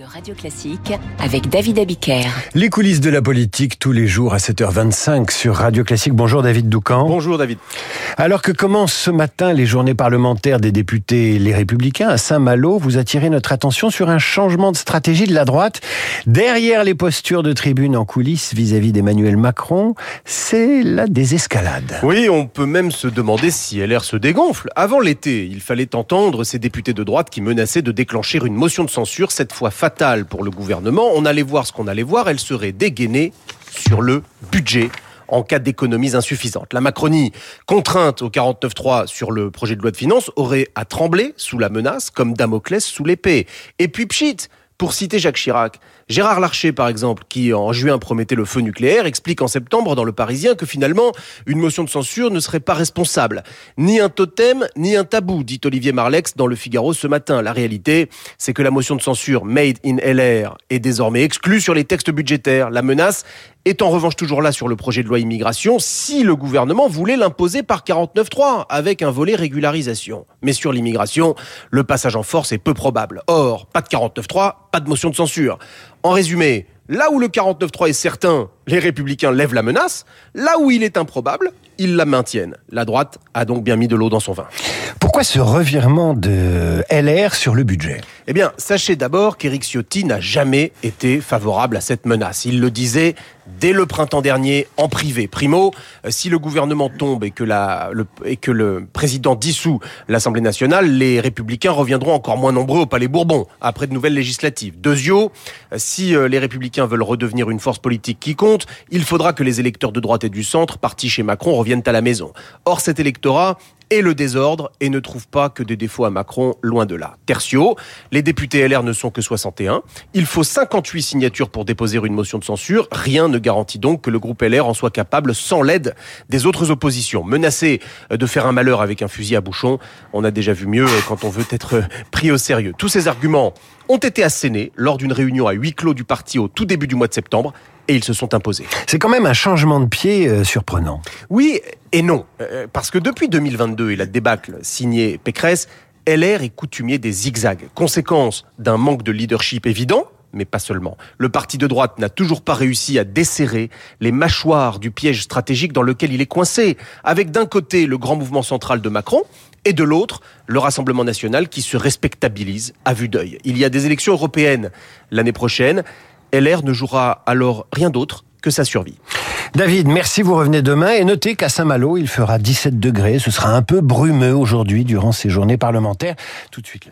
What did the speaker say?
de Radio Classique avec David Abiker. Les coulisses de la politique tous les jours à 7h25 sur Radio Classique. Bonjour David Doucan. Bonjour David. Alors que commencent ce matin les journées parlementaires des députés Les Républicains à Saint-Malo, vous attirez notre attention sur un changement de stratégie de la droite. Derrière les postures de tribune en coulisses vis-à-vis d'Emmanuel Macron, c'est la désescalade. Oui, on peut même se demander si LR se dégonfle. Avant l'été, il fallait entendre ces députés de droite qui menaçaient de déclencher une motion de censure, cette fois fatale pour le gouvernement. On allait voir ce qu'on allait voir, elle serait dégainée sur le budget en cas d'économies insuffisantes. La Macronie, contrainte au 49.3 sur le projet de loi de finances, aurait à trembler sous la menace comme Damoclès sous l'épée. Et puis pchit, pour citer Jacques Chirac, Gérard Larcher, par exemple, qui en juin promettait le feu nucléaire, explique en septembre dans Le Parisien que finalement, une motion de censure ne serait pas responsable. Ni un totem, ni un tabou, dit Olivier Marlex dans Le Figaro ce matin. La réalité, c'est que la motion de censure made in LR est désormais exclue sur les textes budgétaires. La menace est en revanche toujours là sur le projet de loi immigration si le gouvernement voulait l'imposer par 49.3 avec un volet régularisation. Mais sur l'immigration, le passage en force est peu probable. Or, pas de 49.3, pas de motion de censure. En résumé, là où le 49.3 est certain, les républicains lèvent la menace, là où il est improbable, ils la maintiennent. La droite a donc bien mis de l'eau dans son vin. Pourquoi ce revirement de LR sur le budget? Eh bien, sachez d'abord qu'Éric Ciotti n'a jamais été favorable à cette menace. Il le disait dès le printemps dernier en privé. Primo, euh, si le gouvernement tombe et que, la, le, et que le président dissout l'Assemblée nationale, les républicains reviendront encore moins nombreux au Palais Bourbon après de nouvelles législatives. Deuxio, euh, si euh, les républicains veulent redevenir une force politique qui il faudra que les électeurs de droite et du centre, partis chez Macron, reviennent à la maison. Or, cet électorat et le désordre et ne trouve pas que des défauts à Macron, loin de là. Tertio, les députés LR ne sont que 61. Il faut 58 signatures pour déposer une motion de censure. Rien ne garantit donc que le groupe LR en soit capable sans l'aide des autres oppositions. Menacé de faire un malheur avec un fusil à bouchon, on a déjà vu mieux quand on veut être pris au sérieux. Tous ces arguments ont été assénés lors d'une réunion à huis clos du parti au tout début du mois de septembre et ils se sont imposés. C'est quand même un changement de pied euh, surprenant. Oui et non, euh, parce que depuis 2022 et la débâcle signée Pécresse, LR est coutumier des zigzags, conséquence d'un manque de leadership évident, mais pas seulement. Le parti de droite n'a toujours pas réussi à desserrer les mâchoires du piège stratégique dans lequel il est coincé, avec d'un côté le grand mouvement central de Macron, et de l'autre, le Rassemblement national qui se respectabilise à vue d'œil. Il y a des élections européennes l'année prochaine. LR ne jouera alors rien d'autre que sa survie. David, merci, vous revenez demain et notez qu'à Saint-Malo, il fera 17 degrés. Ce sera un peu brumeux aujourd'hui durant ces journées parlementaires. Tout de suite